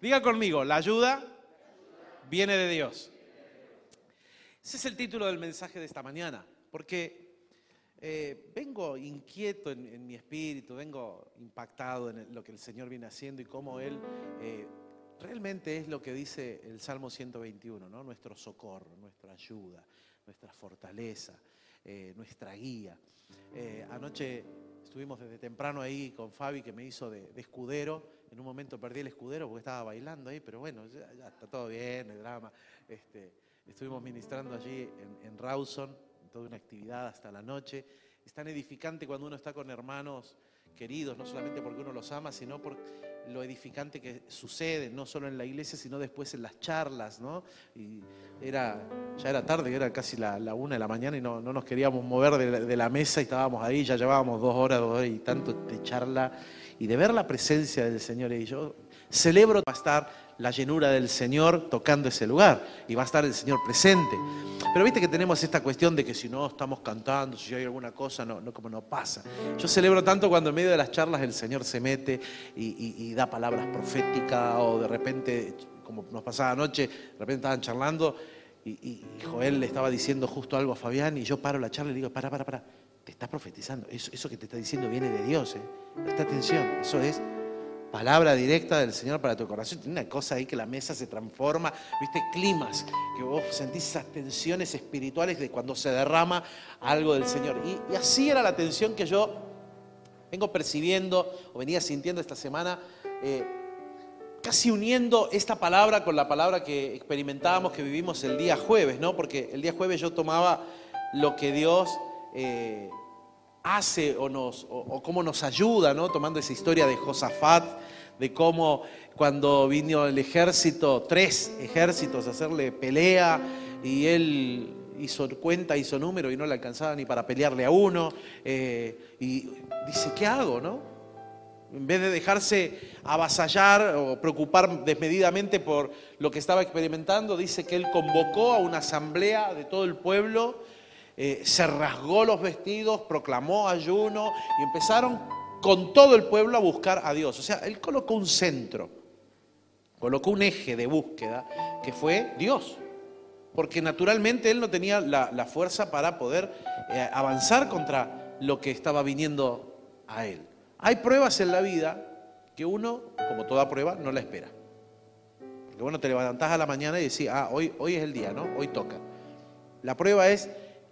Diga conmigo, la ayuda viene de Dios. Ese es el título del mensaje de esta mañana, porque eh, vengo inquieto en, mi espíritu, vengo impactado en lo que el Señor viene haciendo y cómo Él eh, realmente es lo que dice el Salmo 121, ¿no? nuestro socorro, nuestra ayuda, nuestra fortaleza, eh, nuestra guía. anoche estuvimos desde temprano ahí con Fabi que me hizo de, escudero. En un momento perdí el escudero porque estaba bailando ahí, pero bueno, ya, está todo bien, el drama. Este, estuvimos ministrando allí en, Rawson, toda una actividad hasta la noche. Es tan edificante cuando uno está con hermanos queridos, no solamente porque uno los ama, sino por lo edificante que sucede, no solo en la iglesia, sino después en las charlas, ¿no? Y era, ya era tarde, era casi la, una de la mañana y no, nos queríamos mover de la, mesa y estábamos ahí, ya llevábamos dos horas, dos horas y tanto de charla y de ver la presencia del Señor. Y yo celebro va a estar la llenura del Señor tocando ese lugar y va a estar el Señor presente. Pero viste que tenemos esta cuestión de que si no estamos cantando, si hay alguna cosa, no, como no pasa. Yo celebro tanto cuando en medio de las charlas el Señor se mete y, da palabras proféticas o de repente, como nos pasaba anoche, de repente estaban charlando y, Joel le estaba diciendo justo algo a Fabián y yo paro la charla y le digo, para, para, para, te está profetizando, eso, que te está diciendo viene de Dios, ¿eh? presta atención, eso es palabra directa del Señor para tu corazón. Tiene una cosa ahí que la mesa se transforma, viste, climas, que vos sentís esas tensiones espirituales de cuando se derrama algo del Señor. Y, así era la tensión que yo vengo percibiendo o venía sintiendo esta semana, eh, casi uniendo esta palabra con la palabra que experimentábamos, que vivimos el día jueves, ¿no? Porque el día jueves yo tomaba lo que Dios... Eh, hace o, nos, o, cómo nos ayuda, ¿no? tomando esa historia de Josafat, de cómo cuando vino el ejército, tres ejércitos a hacerle pelea y él hizo cuenta, hizo número y no le alcanzaba ni para pelearle a uno. Eh, y dice, ¿qué hago? No? En vez de dejarse avasallar o preocupar desmedidamente por lo que estaba experimentando, dice que él convocó a una asamblea de todo el pueblo eh, se rasgó los vestidos, proclamó ayuno y empezaron con todo el pueblo a buscar a Dios. O sea, él colocó un centro, colocó un eje de búsqueda que fue Dios. Porque naturalmente él no tenía la, fuerza para poder eh, avanzar contra lo que estaba viniendo a él. Hay pruebas en la vida que uno, como toda prueba, no la espera. Porque bueno, te levantás a la mañana y decís, ah, hoy, hoy es el día, ¿no? Hoy toca. La prueba es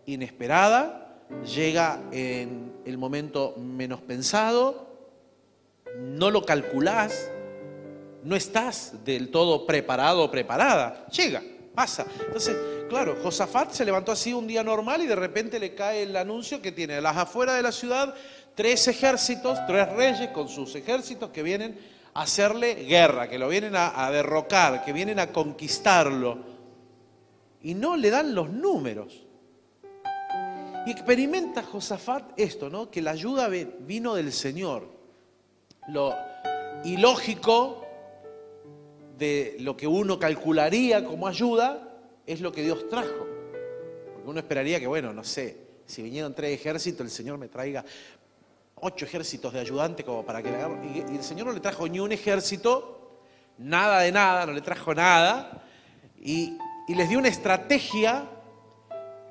inesperada, llega en el momento menos pensado, no lo calculás, no estás del todo preparado o preparada, llega, pasa. Entonces, claro, Josafat se levantó así un día normal y de repente le cae el anuncio que tiene a las afueras de la ciudad tres ejércitos, tres reyes con sus ejércitos que vienen a hacerle guerra, que lo vienen a, a derrocar, que vienen a conquistarlo. Y no le dan los números. Y experimenta Josafat esto, ¿no? Que la ayuda vino del Señor. Lo ilógico de lo que uno calcularía como ayuda es lo que Dios trajo. Porque uno esperaría que, bueno, no sé, si vinieron tres ejércitos, el Señor me traiga ocho ejércitos de ayudantes como para que y, y el Señor no le trajo ni un ejército, nada de nada, no le trajo nada, y les dio una estrategia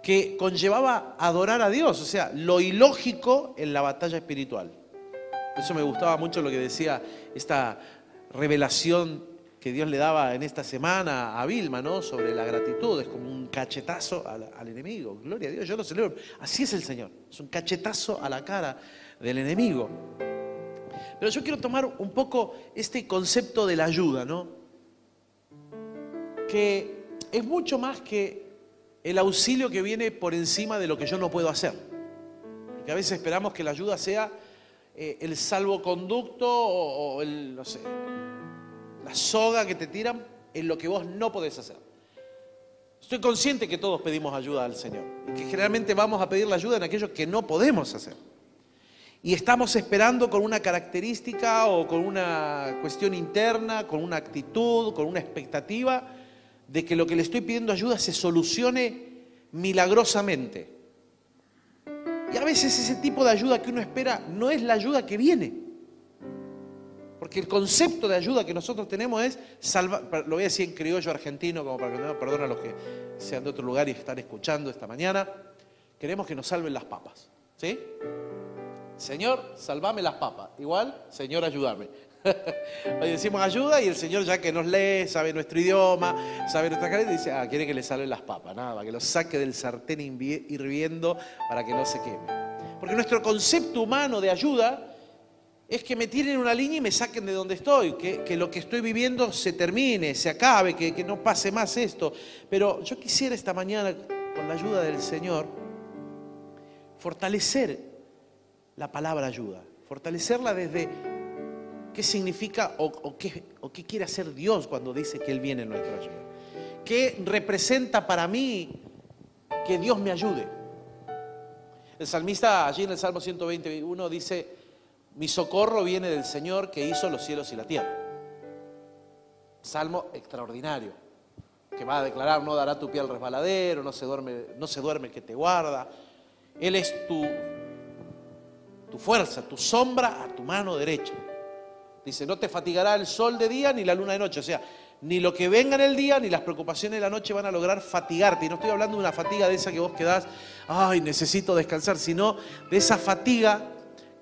que conllevaba adorar a Dios, o sea, lo ilógico en la batalla espiritual. Eso me gustaba mucho lo que decía esta revelación que Dios le daba en esta semana a Vilma, ¿no? Sobre la gratitud, es como un cachetazo al, al, enemigo. Gloria a Dios, yo lo celebro. Así es el Señor, es un cachetazo a la cara del enemigo. Pero yo quiero tomar un poco este concepto de la ayuda, ¿no? Que es mucho más que el auxilio que viene por encima de lo que yo no puedo hacer. Porque a veces esperamos que la ayuda sea eh, el salvoconducto o, el, sé, la soga que te tiran en lo que vos no podés hacer. Estoy consciente que todos pedimos ayuda al Señor y que generalmente vamos a pedir la ayuda en aquello que no podemos hacer. Y estamos esperando con una característica o con una cuestión interna, con una actitud, con una expectativa de que lo que le estoy pidiendo ayuda se solucione milagrosamente. Y a veces ese tipo de ayuda que uno espera no es la ayuda que viene. Porque el concepto de ayuda que nosotros tenemos es salvar, lo voy a decir en criollo argentino, como para que no perdona a los que sean de otro lugar y están escuchando esta mañana. Queremos que nos salven las papas. ¿Sí? Señor, salvame las papas. Igual, Señor, ayúdame. Hoy decimos ayuda y el Señor ya que nos lee, sabe nuestro idioma, sabe nuestra cara, dice, ah, quiere que le salven las papas, nada, que lo saque del sartén hirviendo para que no se queme. Porque nuestro concepto humano de ayuda es que me tiren una línea y me saquen de donde estoy, que, lo que estoy viviendo se termine, se acabe, que, que no pase más esto. Pero yo quisiera esta mañana, con la ayuda del Señor, fortalecer la palabra ayuda, fortalecerla desde qué significa o, qué, quiere hacer Dios cuando dice que Él viene en nuestra ayuda. ¿Qué representa para mí que Dios me ayude? El salmista allí en el Salmo 121 dice, mi socorro viene del Señor que hizo los cielos y la tierra. Salmo extraordinario, que va a declarar, no dará tu pie al resbaladero, no se duerme, no se duerme el que te guarda. Él es tu, tu fuerza, tu sombra a tu mano derecha. Dice, no te fatigará el sol de día ni la luna de noche. O sea, ni lo que venga en el día ni las preocupaciones de la noche van a lograr fatigarte. Y no estoy hablando de una fatiga de esa que vos quedás, ay, necesito descansar, sino de esa fatiga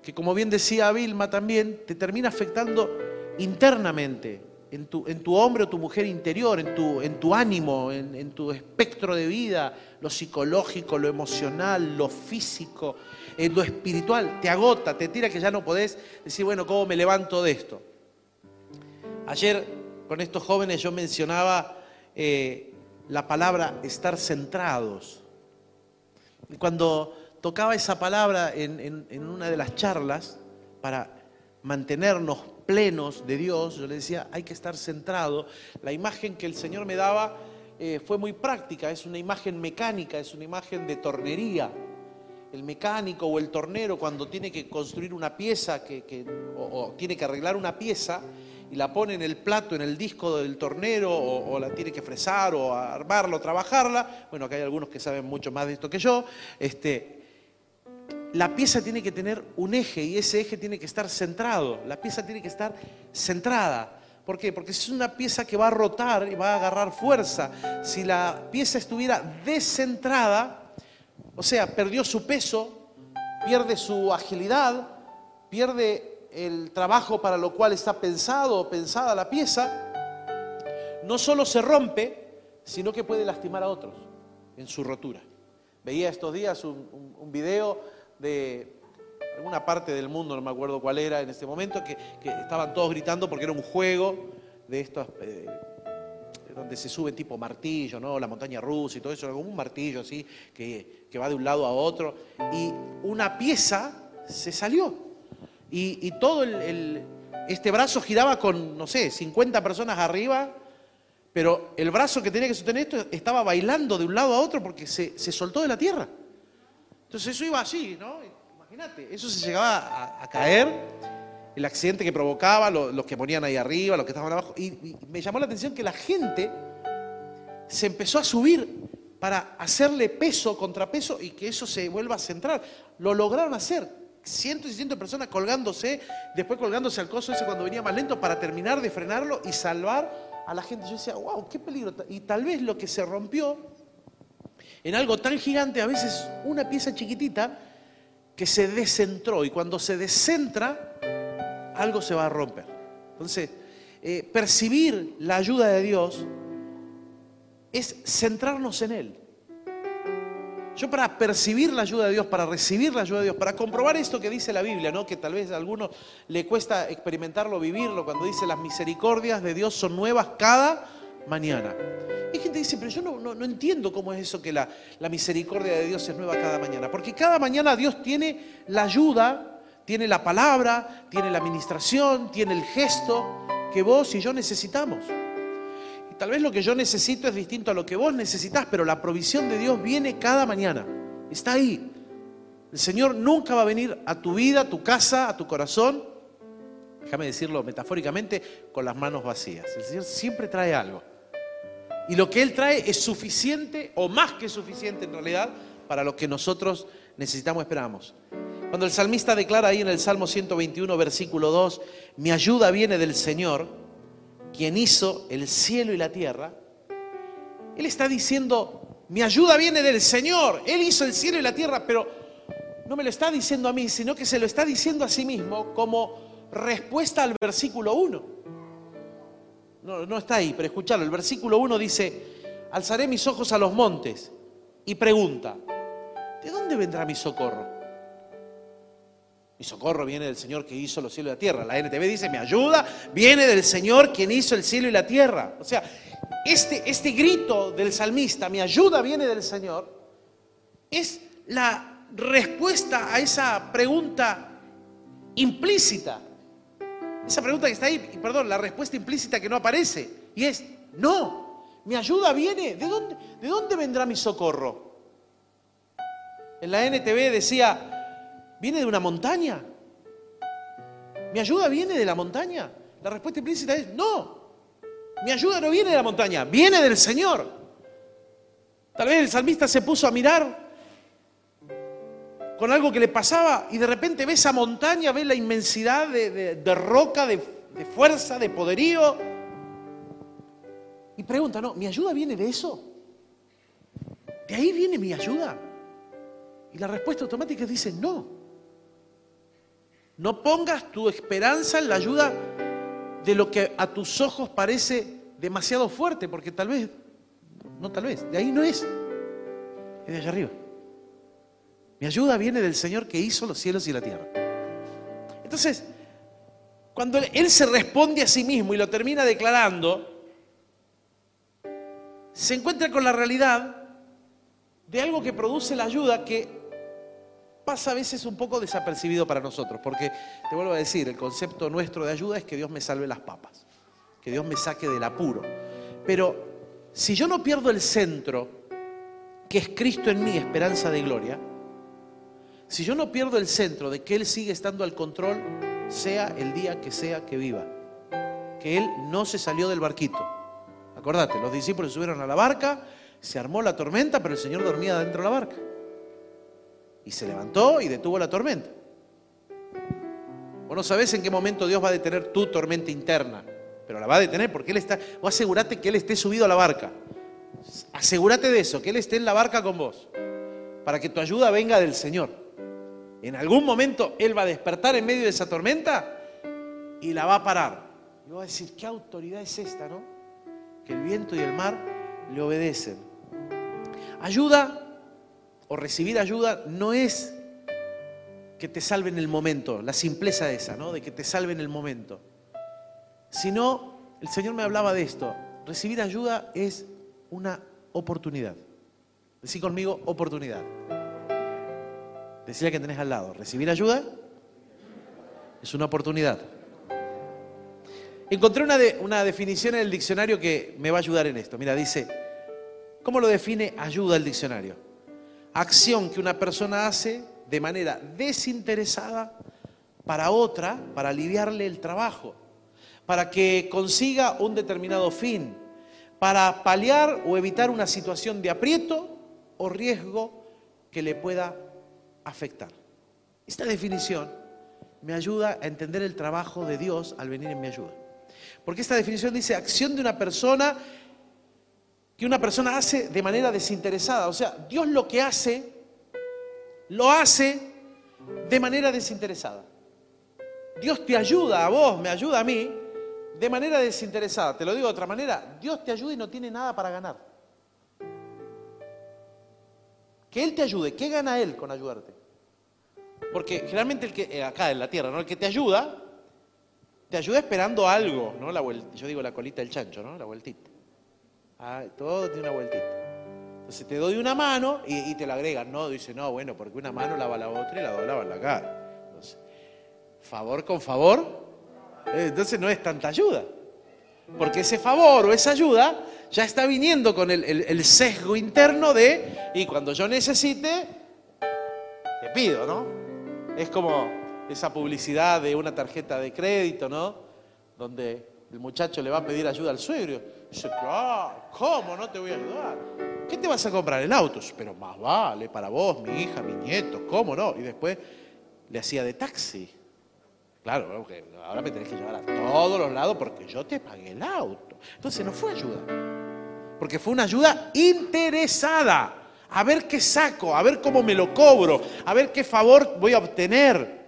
que, como bien decía Vilma también, te termina afectando internamente, en tu, en tu hombre o tu mujer interior, en tu, en tu ánimo, en, en tu espectro de vida, lo psicológico, lo emocional, lo físico en lo espiritual, te agota, te tira que ya no podés decir, bueno, ¿cómo me levanto de esto? Ayer con estos jóvenes yo mencionaba eh, la palabra estar centrados. Cuando tocaba esa palabra en, una de las charlas para mantenernos plenos de Dios, yo le decía, hay que estar centrado. La imagen que el Señor me daba eh, fue muy práctica, es una imagen mecánica, es una imagen de tornería el mecánico o el tornero cuando tiene que construir una pieza que, o, tiene que arreglar una pieza y la pone en el plato, en el disco del tornero o, la tiene que fresar o armarla o trabajarla, bueno, acá hay algunos que saben mucho más de esto que yo, este, la pieza tiene que tener un eje y ese eje tiene que estar centrado, la pieza tiene que estar centrada. ¿Por qué? Porque es una pieza que va a rotar y va a agarrar fuerza. Si la pieza estuviera descentrada, o sea, perdió su peso, pierde su agilidad, pierde el trabajo para lo cual está pensado o pensada la pieza. No solo se rompe, sino que puede lastimar a otros en su rotura. Veía estos días un, video de alguna parte del mundo, no me acuerdo cuál era en este momento, que, estaban todos gritando porque era un juego de estos eh, donde se sube tipo martillo, ¿no? La montaña rusa y todo eso, como un martillo así que, va de un lado a otro. Y una pieza se salió. Y, todo el, este brazo giraba con, no sé, 50 personas arriba, pero el brazo que tenía que sostener esto estaba bailando de un lado a otro porque se, soltó de la tierra. Entonces eso iba así, ¿no? Imagínate, eso se llegaba a caer el accidente que provocaba, los que ponían ahí arriba, los que estaban abajo. Y, me llamó la atención que la gente se empezó a subir para hacerle peso, contrapeso y que eso se vuelva a centrar. Lo lograron hacer. Cientos y cientos de personas colgándose, después colgándose al coso ese cuando venía más lento para terminar de frenarlo y salvar a la gente. Yo decía, wow, qué peligro. Y tal vez lo que se rompió en algo tan gigante, a veces una pieza chiquitita que se descentró. Y cuando se descentra, algo se va a romper. Entonces, eh, percibir la ayuda de Dios es centrarnos en Él. Yo para percibir la ayuda de Dios, para recibir la ayuda de Dios, para comprobar esto que dice la Biblia, ¿no? que tal vez a algunos le cuesta experimentarlo, vivirlo, cuando dice las misericordias de Dios son nuevas cada mañana. Y gente dice, pero yo no, entiendo cómo es eso que la, la misericordia de Dios es nueva cada mañana. Porque cada mañana Dios tiene la ayuda tiene la palabra, tiene la administración, tiene el gesto que vos y yo necesitamos. Y tal vez lo que yo necesito es distinto a lo que vos necesitas, pero la provisión de Dios viene cada mañana. Está ahí. El Señor nunca va a venir a tu vida, a tu casa, a tu corazón, déjame decirlo metafóricamente, con las manos vacías. El Señor siempre trae algo. Y lo que Él trae es suficiente o más que suficiente en realidad para lo que nosotros necesitamos, esperamos. Cuando el salmista declara ahí en el Salmo 121, versículo 2, mi ayuda viene del Señor, quien hizo el cielo y la tierra, Él está diciendo, mi ayuda viene del Señor, Él hizo el cielo y la tierra, pero no me lo está diciendo a mí, sino que se lo está diciendo a sí mismo como respuesta al versículo 1. No, está ahí, pero escuchalo, el versículo 1 dice, alzaré mis ojos a los montes y pregunta, ¿de dónde vendrá mi socorro? Mi socorro viene del Señor que hizo los cielos y la tierra. La NTV dice, mi ayuda viene del Señor quien hizo el cielo y la tierra. O sea, este, este grito del salmista, mi ayuda viene del Señor, es la respuesta a esa pregunta implícita. Esa pregunta que está ahí, perdón, la respuesta implícita que no aparece. Y es, no, mi ayuda viene, ¿de dónde, de dónde vendrá mi socorro? En la NTV decía, ¿Viene de una montaña? ¿Mi ayuda viene de la montaña? La respuesta implícita es no. Mi ayuda no viene de la montaña, viene del Señor. Tal vez el salmista se puso a mirar con algo que le pasaba y de repente ve esa montaña, ve la inmensidad de, roca, de, de fuerza, de poderío. Y pregunta, no, ¿mi ayuda viene de eso? ¿De ahí viene mi ayuda? Y la respuesta automática dice, no. No pongas tu esperanza en la ayuda de lo que a tus ojos parece demasiado fuerte, porque tal vez, no tal vez, de ahí no es, es de allá arriba. Mi ayuda viene del Señor que hizo los cielos y la tierra. Entonces, cuando Él se responde a sí mismo y lo termina declarando, se encuentra con la realidad de algo que produce la ayuda que pasa a veces un poco desapercibido para nosotros, porque te vuelvo a decir, el concepto nuestro de ayuda es que Dios me salve las papas, que Dios me saque del apuro. Pero si yo no pierdo el centro, que es Cristo en mí, esperanza de gloria, si yo no pierdo el centro de que Él sigue estando al control, sea el día que sea que viva, que Él no se salió del barquito. Acordate, los discípulos subieron a la barca, se armó la tormenta, pero el Señor dormía dentro de la barca. Y se levantó y detuvo la tormenta. Vos no sabés en qué momento Dios va a detener tu tormenta interna, pero la va a detener porque Él está. O asegúrate que Él esté subido a la barca. Asegúrate de eso, que Él esté en la barca con vos, para que tu ayuda venga del Señor. En algún momento Él va a despertar en medio de esa tormenta y la va a parar. Y va a decir, ¿qué autoridad es esta, no? Que el viento y el mar le obedecen. Ayuda o recibir ayuda no es que te salve en el momento, la simpleza esa, ¿no? De que te salve en el momento. Sino, el Señor me hablaba de esto, recibir ayuda es una oportunidad. Decí conmigo, oportunidad. Decía que tenés al lado, recibir ayuda es una oportunidad. Encontré una, una definición en el diccionario que me va a ayudar en esto. Mira, dice, ¿cómo lo define ayuda el diccionario? Acción que una persona hace de manera desinteresada para otra, para aliviarle el trabajo, para que consiga un determinado fin, para paliar o evitar una situación de aprieto o riesgo que le pueda afectar. Esta definición me ayuda a entender el trabajo de Dios al venir en mi ayuda. Porque esta definición dice acción de una persona que una persona hace de manera desinteresada. O sea, Dios lo que hace, lo hace de manera desinteresada. Dios te ayuda a vos, me ayuda a mí, de manera desinteresada. Te lo digo de otra manera, Dios te ayuda y no tiene nada para ganar. Que Él te ayude, ¿qué gana Él con ayudarte? Porque generalmente el que, eh, acá en la tierra, ¿no? El que te ayuda, te ayuda esperando algo, ¿no? La yo digo la colita del chancho, ¿no? La vueltita. Ah, todo tiene una vueltita. Entonces te doy una mano y, te la agregan. No, dice, no, bueno, porque una mano lava la otra y la dos lava la cara. Entonces, favor con favor, eh, entonces no es tanta ayuda. Porque ese favor o esa ayuda ya está viniendo con el, sesgo interno de, y cuando yo necesite, te pido, ¿no? Es como esa publicidad de una tarjeta de crédito, ¿no? Donde el muchacho le va a pedir ayuda al suegro Dice, ¿cómo no te voy a ayudar? ¿Qué te vas a comprar? El auto. Pero más vale para vos, mi hija, mi nieto, ¿cómo no? Y después le hacía de taxi. Claro, porque ahora me tenés que llevar a todos los lados porque yo te pagué el auto. Entonces no fue ayuda. Porque fue una ayuda interesada. A ver qué saco, a ver cómo me lo cobro, a ver qué favor voy a obtener.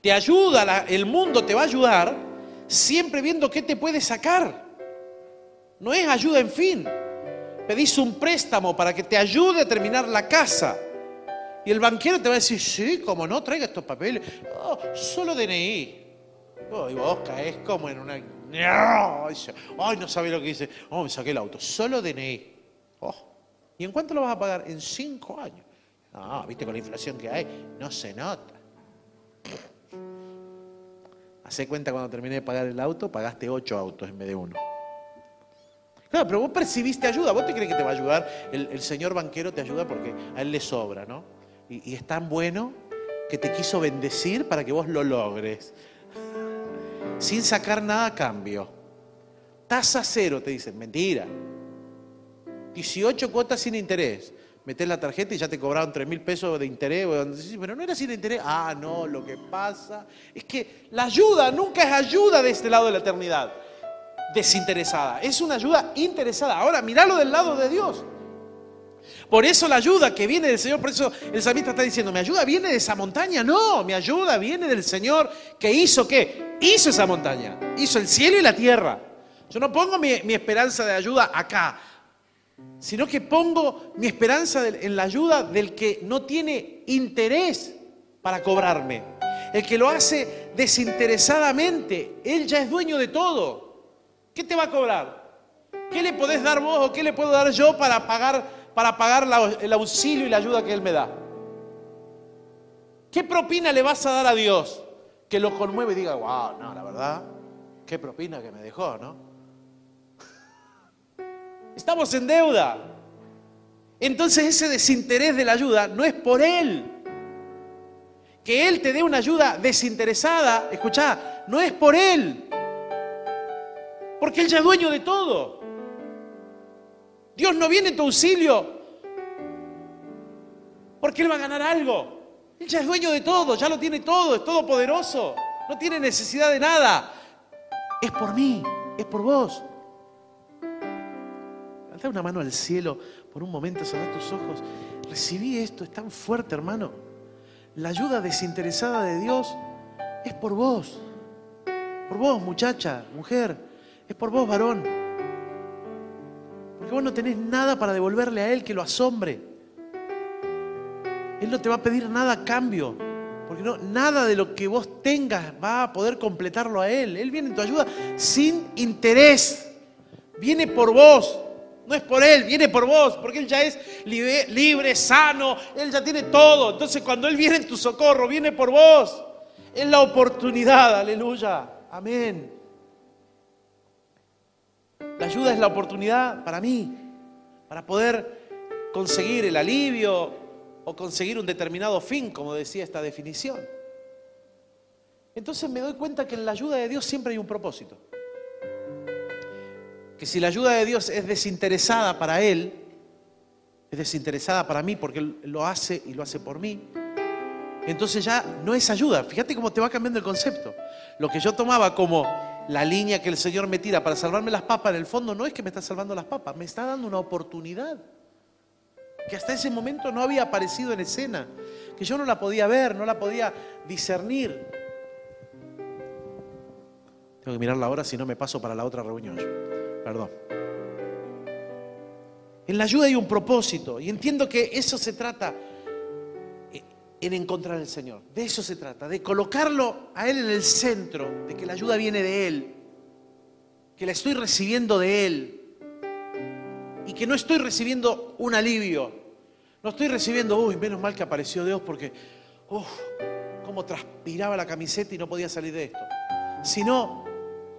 Te ayuda, el mundo te va a ayudar siempre viendo qué te puede sacar. No es ayuda en fin. Pedís un préstamo para que te ayude a terminar la casa. Y el banquero te va a decir, sí, como no, traiga estos papeles. Oh, solo DNI. Oh, y vos caes como en una... Ay, no sabe lo que dice. Oh, me saqué el auto. Solo DNI. Oh. ¿Y en cuánto lo vas a pagar? En cinco años. No, viste con la inflación que hay, no se nota. Hace cuenta cuando terminé de pagar el auto, pagaste ocho autos en vez de uno. Claro, pero vos percibiste ayuda. ¿Vos te crees que te va a ayudar? El, el señor banquero te ayuda porque a él le sobra, ¿no? y, es tan bueno que te quiso bendecir para que vos lo logres. Sin sacar nada a cambio. Tasa cero, te dicen. Mentira. 18 cuotas sin interés. Metés la tarjeta y ya te cobraron 3 mil pesos de interés. Pero no era sin interés. Ah, no, lo que pasa es que la ayuda nunca es ayuda de este lado de la eternidad. Desinteresada. Es una ayuda interesada. Ahora, miralo del lado de Dios. Por eso la ayuda que viene del Señor, por eso el salmista está diciendo, mi ayuda viene de esa montaña. No, mi ayuda viene del Señor que hizo qué? Hizo esa montaña, hizo el cielo y la tierra. Yo no pongo mi, esperanza de ayuda acá, sino que pongo mi esperanza en la ayuda del que no tiene interés para cobrarme. El que lo hace desinteresadamente. Él ya es dueño de todo. ¿Qué te va a cobrar? ¿Qué le podés dar vos o qué le puedo dar yo para pagar para pagar el auxilio y la ayuda que Él me da? ¿Qué propina le vas a dar a Dios que lo conmueve y diga, wow, no, la verdad, qué propina que me dejó, ¿no? Estamos en deuda. Entonces ese desinterés de la ayuda no es por Él. Que Él te dé una ayuda desinteresada, escuchá, no es por Él. Porque Él ya es dueño de todo. Dios no viene en tu auxilio porque Él va a ganar algo. Él ya es dueño de todo, ya lo tiene todo, es todopoderoso, no tiene necesidad de nada. Es por mí, es por vos. Levanta una mano al cielo por un momento, cerrar tus ojos. Recibí esto, es tan fuerte, hermano. La ayuda desinteresada de Dios es por vos. Por vos, muchacha, mujer. Es por vos, varón. Porque vos no tenés nada para devolverle a Él que lo asombre. Él no te va a pedir nada a cambio. Porque nada de lo que vos tengas va a poder completarlo a Él. Él viene en tu ayuda sin interés. Viene por vos. No es por Él, viene por vos. Porque Él ya es libre, sano. Él ya tiene todo. Entonces cuando Él viene en tu socorro, viene por vos. Es la oportunidad. Aleluya. Amén. La ayuda es la oportunidad para mí, para poder conseguir el alivio o conseguir un determinado fin, como decía esta definición. Entonces me doy cuenta que en la ayuda de Dios siempre hay un propósito. Que si la ayuda de Dios es desinteresada para Él, es desinteresada para mí porque Él lo hace y lo hace por mí, entonces ya no es ayuda. Fíjate cómo te va cambiando el concepto. Lo que yo tomaba como la línea que el Señor me tira para salvarme las papas, en el fondo no es que me está salvando las papas, me está dando una oportunidad que hasta ese momento no había aparecido en escena, que yo no la podía ver, no la podía discernir. Tengo que mirarla ahora si no me paso para la otra reunión. Perdón. En la ayuda hay un propósito y entiendo que eso se trata en encontrar al Señor. De eso se trata, de colocarlo a Él en el centro, de que la ayuda viene de Él, que la estoy recibiendo de Él y que no estoy recibiendo un alivio, no estoy recibiendo, uy, menos mal que apareció Dios porque, uff, cómo transpiraba la camiseta y no podía salir de esto, sino,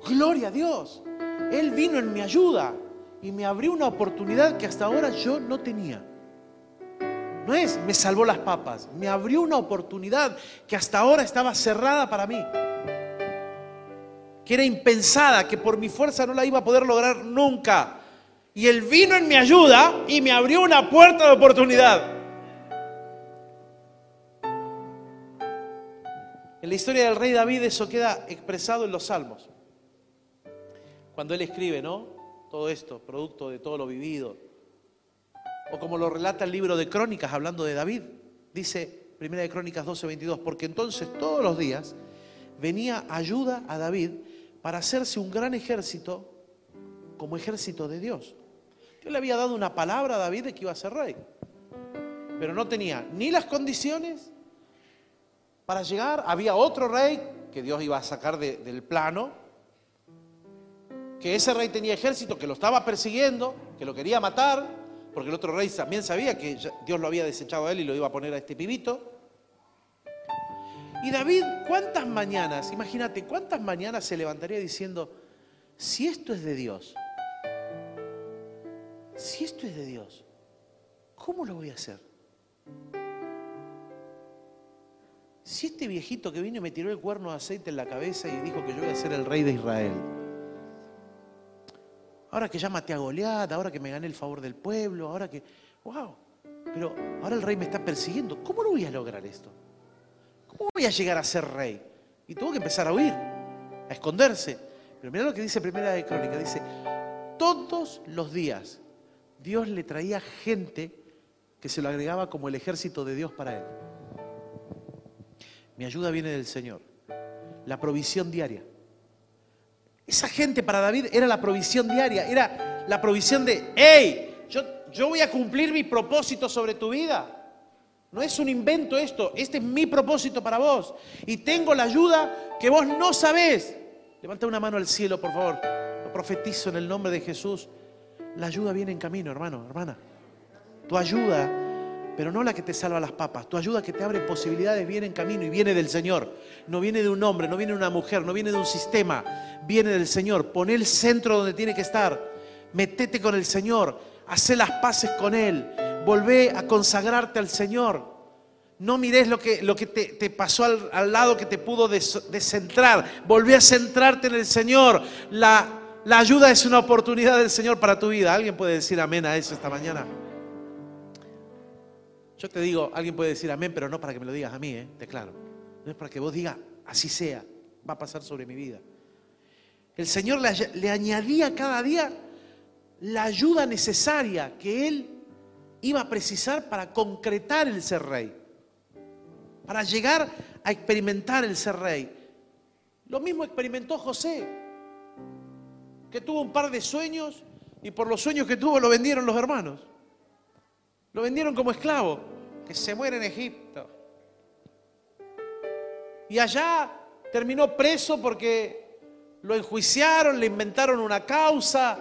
gloria a Dios, Él vino en mi ayuda y me abrió una oportunidad que hasta ahora yo no tenía. No es me salvó las papas, me abrió una oportunidad que hasta ahora estaba cerrada para mí. Que era impensada, que por mi fuerza no la iba a poder lograr nunca. Y Él vino en mi ayuda y me abrió una puerta de oportunidad. En la historia del rey David eso queda expresado en los salmos. Cuando él escribe, ¿no? Todo esto, producto de todo lo vivido. O como lo relata el libro de Crónicas hablando de David. Dice Primera de Crónicas 12:22, porque entonces todos los días venía ayuda a David para hacerse un gran ejército como ejército de Dios. Dios le había dado una palabra a David de que iba a ser rey, pero no tenía ni las condiciones para llegar. Había otro rey que Dios iba a sacar del plano, que ese rey tenía ejército, que lo estaba persiguiendo, que lo quería matar, porque el otro rey también sabía que Dios lo había desechado a él y lo iba a poner a este pibito. Y David, ¿cuántas mañanas, imagínate, cuántas mañanas se levantaría diciendo, si esto es de Dios, si esto es de Dios, ¿cómo lo voy a hacer? Si este viejito que vino y me tiró el cuerno de aceite en la cabeza y dijo que yo voy a ser el rey de Israel, ahora que ya maté a Goliat, ahora que me gané el favor del pueblo, ahora que, wow, pero ahora el rey me está persiguiendo, ¿cómo lo voy a lograr esto? ¿Cómo voy a llegar a ser rey? Y tuvo que empezar a huir, a esconderse. Pero mira lo que dice Primera de Crónica, dice, todos los días Dios le traía gente que se lo agregaba como el ejército de Dios para él. Mi ayuda viene del Señor. La provisión diaria. Esa gente para David era la provisión diaria, era la provisión de, hey, yo, yo voy a cumplir mi propósito sobre tu vida. No es un invento esto, este es mi propósito para vos. Y tengo la ayuda que vos no sabés. Levanta una mano al cielo, por favor. Lo profetizo en el nombre de Jesús. La ayuda viene en camino, hermano, hermana. Tu ayuda, pero no la que te salva las papas. Tu ayuda que te abre posibilidades viene en camino y viene del Señor. No viene de un hombre, no viene de una mujer, no viene de un sistema. Viene del Señor. Pon el centro donde tiene que estar. Metete con el Señor. Hacé las paces con Él volvé a consagrarte al Señor. No mires lo que, lo que te, pasó al, lado que te pudo descentrar. Volvé a centrarte en el Señor. La, la ayuda es una oportunidad del Señor para tu vida. ¿Alguien puede decir amén a eso esta mañana? Yo te digo, alguien puede decir amén, pero no para que me lo digas a mí, ¿eh? te claro. No es para que vos digas, así sea, va a pasar sobre mi vida. El Señor le, le añadía cada día la ayuda necesaria que Él iba a precisar para concretar el ser rey, para llegar a experimentar el ser rey. Lo mismo experimentó José, que tuvo un par de sueños y por los sueños que tuvo lo vendieron los hermanos. Lo vendieron como esclavo, que se muere en Egipto. Y allá terminó preso porque lo enjuiciaron, le inventaron una causa.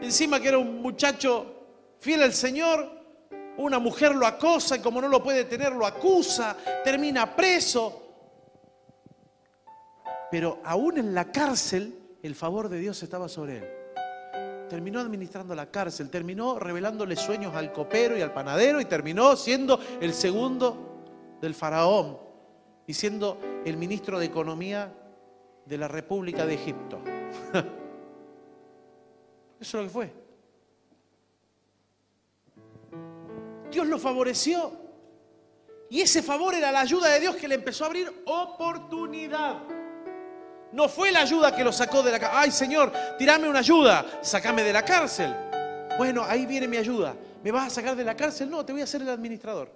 Encima que era un muchacho fiel al Señor, una mujer lo acosa y como no lo puede tener, lo acusa, termina preso. Pero aún en la cárcel, el favor de Dios estaba sobre él. Terminó administrando la cárcel, terminó revelándole sueños al copero y al panadero y terminó siendo el segundo del faraón y siendo el ministro de Economía de la República de Egipto. Eso es lo que fue. Dios lo favoreció. Y ese favor era la ayuda de Dios que le empezó a abrir oportunidad. No fue la ayuda que lo sacó de la cárcel. Ay, Señor, tirame una ayuda, sacame de la cárcel. Bueno, ahí viene mi ayuda. ¿Me vas a sacar de la cárcel? No, te voy a hacer el administrador.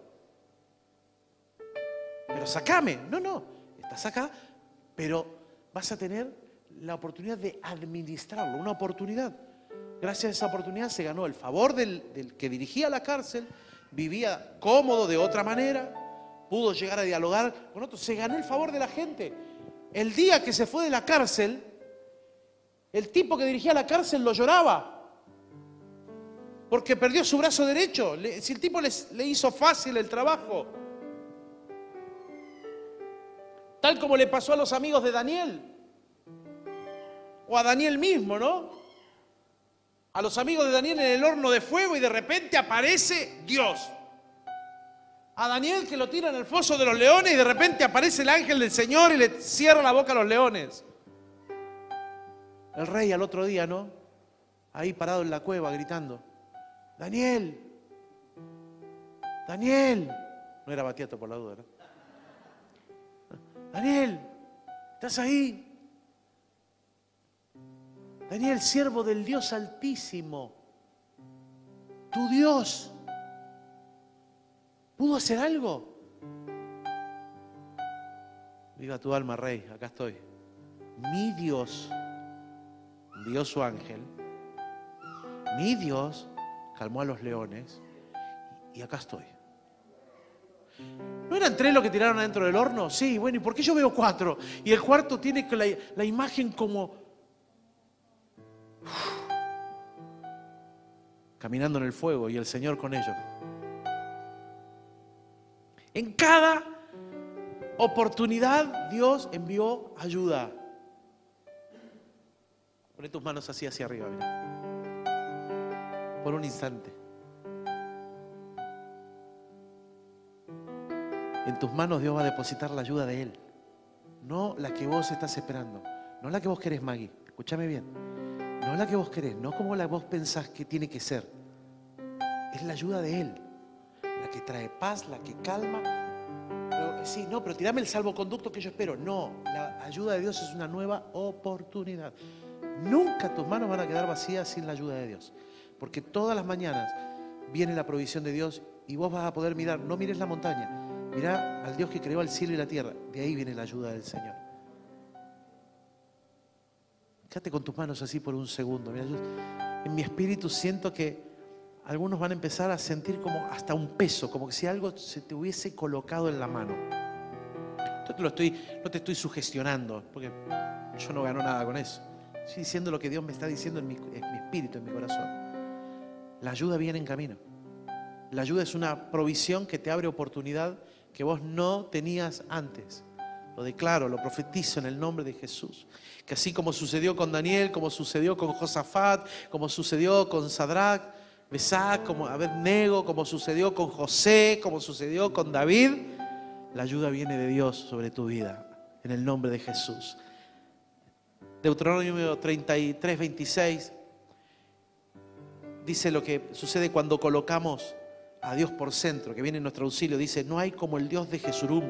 Pero sacame. No, no, estás acá, pero vas a tener la oportunidad de administrarlo, una oportunidad. Gracias a esa oportunidad se ganó el favor del, del que dirigía la cárcel vivía cómodo de otra manera, pudo llegar a dialogar con otros, se ganó el favor de la gente. El día que se fue de la cárcel, el tipo que dirigía la cárcel lo lloraba, porque perdió su brazo derecho, si el tipo le hizo fácil el trabajo, tal como le pasó a los amigos de Daniel, o a Daniel mismo, ¿no? a los amigos de Daniel en el horno de fuego y de repente aparece Dios. A Daniel que lo tira en el foso de los leones y de repente aparece el ángel del Señor y le cierra la boca a los leones. El rey al otro día, ¿no? Ahí parado en la cueva gritando, Daniel, Daniel. No era Batiato por la duda, ¿no? Daniel, ¿estás ahí? Daniel, siervo del Dios Altísimo, tu Dios, ¿pudo hacer algo? Viva tu alma, rey, acá estoy. Mi Dios envió su ángel. Mi Dios calmó a los leones y acá estoy. ¿No eran tres los que tiraron adentro del horno? Sí, bueno, ¿y por qué yo veo cuatro? Y el cuarto tiene la, la imagen como caminando en el fuego y el Señor con ellos. En cada oportunidad Dios envió ayuda. Pone tus manos así hacia arriba, mira. Por un instante. En tus manos Dios va a depositar la ayuda de Él. No la que vos estás esperando. No la que vos querés, Maggie. Escúchame bien. No la que vos querés, no como la vos pensás que tiene que ser. Es la ayuda de Él, la que trae paz, la que calma. Pero, sí, no, pero tirame el salvoconducto que yo espero. No, la ayuda de Dios es una nueva oportunidad. Nunca tus manos van a quedar vacías sin la ayuda de Dios. Porque todas las mañanas viene la provisión de Dios y vos vas a poder mirar, no mires la montaña, mira al Dios que creó el cielo y la tierra. De ahí viene la ayuda del Señor. Quédate con tus manos así por un segundo. en mi espíritu siento que algunos van a empezar a sentir como hasta un peso, como si algo se te hubiese colocado en la mano. Yo lo estoy, no te estoy sugestionando, porque yo no gano nada con eso. Estoy diciendo lo que Dios me está diciendo en mi, en mi espíritu, en mi corazón. La ayuda viene en camino. La ayuda es una provisión que te abre oportunidad que vos no tenías antes. Lo declaro, lo profetizo en el nombre de Jesús. Que así como sucedió con Daniel, como sucedió con Josafat, como sucedió con Sadrach, Mesac, como Abednego, como sucedió con José, como sucedió con David, la ayuda viene de Dios sobre tu vida. En el nombre de Jesús. Deuteronomio 33, 26 dice lo que sucede cuando colocamos a Dios por centro, que viene en nuestro auxilio, dice, no hay como el Dios de Jesurum,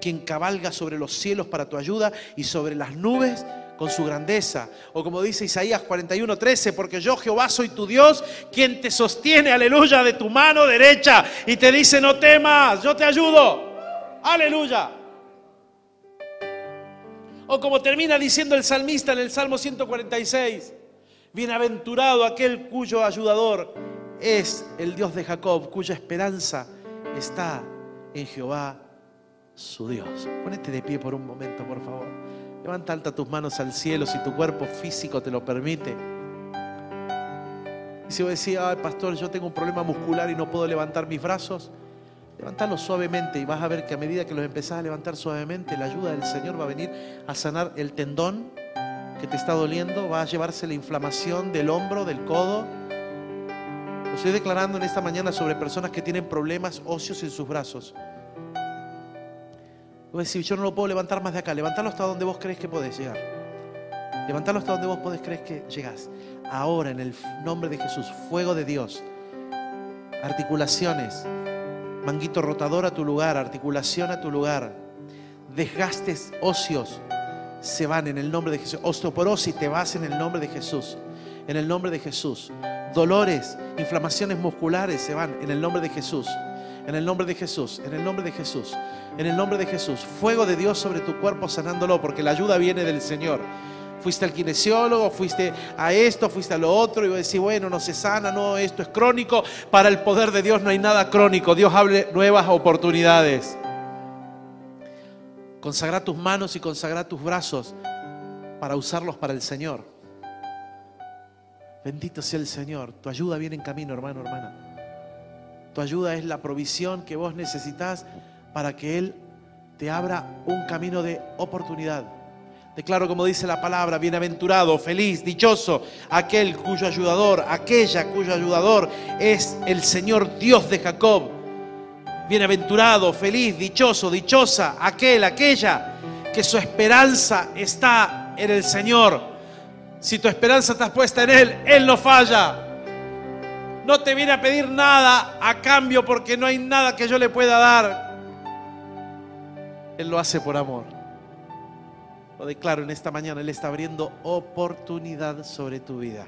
quien cabalga sobre los cielos para tu ayuda y sobre las nubes con su grandeza. O como dice Isaías 41, 13, porque yo Jehová soy tu Dios, quien te sostiene, aleluya, de tu mano derecha y te dice, no temas, yo te ayudo. Aleluya. O como termina diciendo el salmista en el Salmo 146, bienaventurado aquel cuyo ayudador es el Dios de Jacob, cuya esperanza está en Jehová, su Dios. Ponete de pie por un momento, por favor. Levanta alta tus manos al cielo si tu cuerpo físico te lo permite. Y si vos decís, ay pastor, yo tengo un problema muscular y no puedo levantar mis brazos, levantalos suavemente y vas a ver que a medida que los empezás a levantar suavemente, la ayuda del Señor va a venir a sanar el tendón que te está doliendo, va a llevarse la inflamación del hombro, del codo lo estoy declarando en esta mañana sobre personas que tienen problemas óseos en sus brazos. Yo no lo puedo levantar más de acá. Levantalo hasta donde vos crees que podés llegar. Levantalo hasta donde vos podés creer que llegás. Ahora, en el nombre de Jesús, fuego de Dios. Articulaciones. Manguito rotador a tu lugar. Articulación a tu lugar. Desgastes óseos se van en el nombre de Jesús. Osteoporosis te vas en el nombre de Jesús. En el nombre de Jesús dolores, inflamaciones musculares se van en el nombre de Jesús. En el nombre de Jesús, en el nombre de Jesús, en el nombre de Jesús. Fuego de Dios sobre tu cuerpo sanándolo, porque la ayuda viene del Señor. Fuiste al kinesiólogo, fuiste a esto, fuiste a lo otro, y voy a bueno, no se sana, no, esto es crónico. Para el poder de Dios no hay nada crónico. Dios hable nuevas oportunidades. Consagra tus manos y consagra tus brazos para usarlos para el Señor. Bendito sea el Señor. Tu ayuda viene en camino, hermano, hermana. Tu ayuda es la provisión que vos necesitas para que Él te abra un camino de oportunidad. Declaro como dice la palabra, bienaventurado, feliz, dichoso, aquel cuyo ayudador, aquella cuyo ayudador es el Señor Dios de Jacob. Bienaventurado, feliz, dichoso, dichosa, aquel, aquella que su esperanza está en el Señor. Si tu esperanza está puesta en Él, Él no falla. No te viene a pedir nada a cambio porque no hay nada que yo le pueda dar. Él lo hace por amor. Lo declaro en esta mañana, Él está abriendo oportunidad sobre tu vida.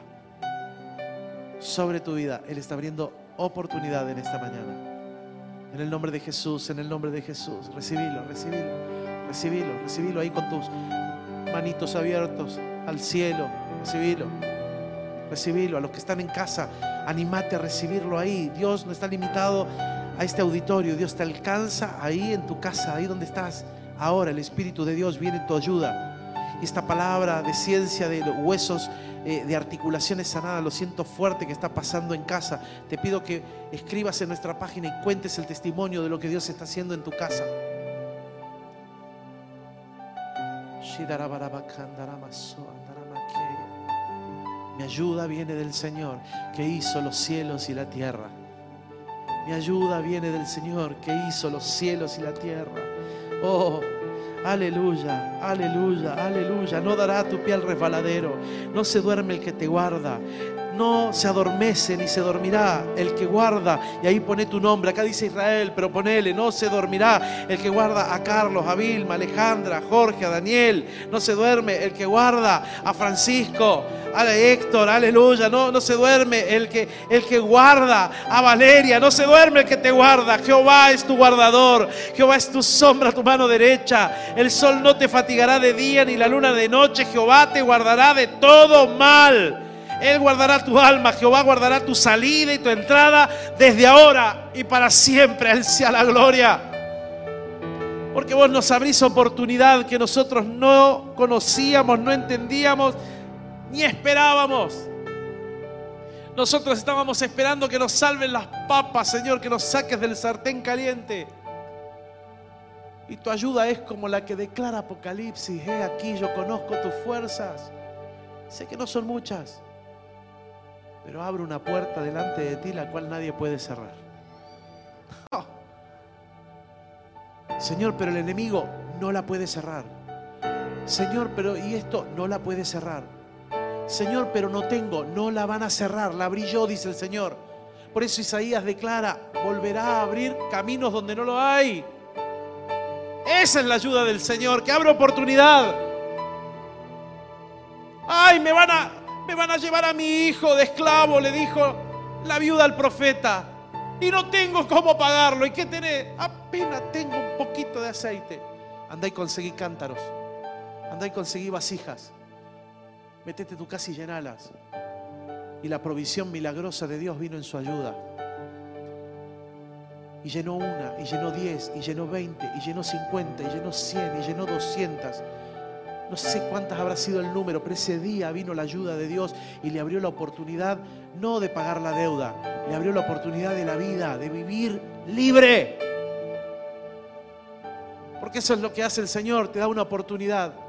Sobre tu vida, Él está abriendo oportunidad en esta mañana. En el nombre de Jesús, en el nombre de Jesús. Recibilo, recibilo, recibilo, recibilo ahí con tus manitos abiertos al cielo. Recibilo, recibilo. A los que están en casa, animate a recibirlo ahí. Dios no está limitado a este auditorio. Dios te alcanza ahí en tu casa, ahí donde estás. Ahora el Espíritu de Dios viene en tu ayuda. Esta palabra de ciencia de huesos, eh, de articulaciones sanadas, lo siento fuerte que está pasando en casa. Te pido que escribas en nuestra página y cuentes el testimonio de lo que Dios está haciendo en tu casa. Mi ayuda viene del Señor que hizo los cielos y la tierra. Mi ayuda viene del Señor que hizo los cielos y la tierra. Oh, aleluya, aleluya, aleluya. No dará tu pie al resbaladero. No se duerme el que te guarda no se adormece ni se dormirá el que guarda, y ahí pone tu nombre, acá dice Israel, pero ponele, no se dormirá el que guarda a Carlos, a Vilma, a Alejandra, a Jorge, a Daniel, no se duerme el que guarda a Francisco, a Héctor, aleluya, no, no se duerme el que, el que guarda a Valeria, no se duerme el que te guarda, Jehová es tu guardador, Jehová es tu sombra, tu mano derecha, el sol no te fatigará de día ni la luna de noche, Jehová te guardará de todo mal. Él guardará tu alma, Jehová guardará tu salida y tu entrada desde ahora y para siempre. Él sea la gloria. Porque vos nos abrís oportunidad que nosotros no conocíamos, no entendíamos, ni esperábamos. Nosotros estábamos esperando que nos salven las papas, Señor, que nos saques del sartén caliente. Y tu ayuda es como la que declara Apocalipsis. He aquí, yo conozco tus fuerzas. Sé que no son muchas, pero abre una puerta delante de ti la cual nadie puede cerrar. Oh. Señor, pero el enemigo no la puede cerrar. Señor, pero y esto no la puede cerrar. Señor, pero no tengo, no la van a cerrar, la abrí yo, dice el Señor. Por eso Isaías declara, volverá a abrir caminos donde no lo hay. Esa es la ayuda del Señor, que abre oportunidad. Ay, me van a, me van a llevar a mi hijo de esclavo, le dijo la viuda al profeta. Y no tengo cómo pagarlo. ¿Y qué tenés? Apenas tengo un poquito de aceite. Andá y conseguí cántaros. Andá y conseguí vasijas. Metete tu casa y llenalas. Y la provisión milagrosa de Dios vino en su ayuda. Y llenó una, y llenó diez, y llenó veinte, y llenó cincuenta, y llenó cien, y llenó doscientas. No sé cuántas habrá sido el número, pero ese día vino la ayuda de Dios y le abrió la oportunidad no de pagar la deuda, le abrió la oportunidad de la vida, de vivir libre. Porque eso es lo que hace el Señor, te da una oportunidad.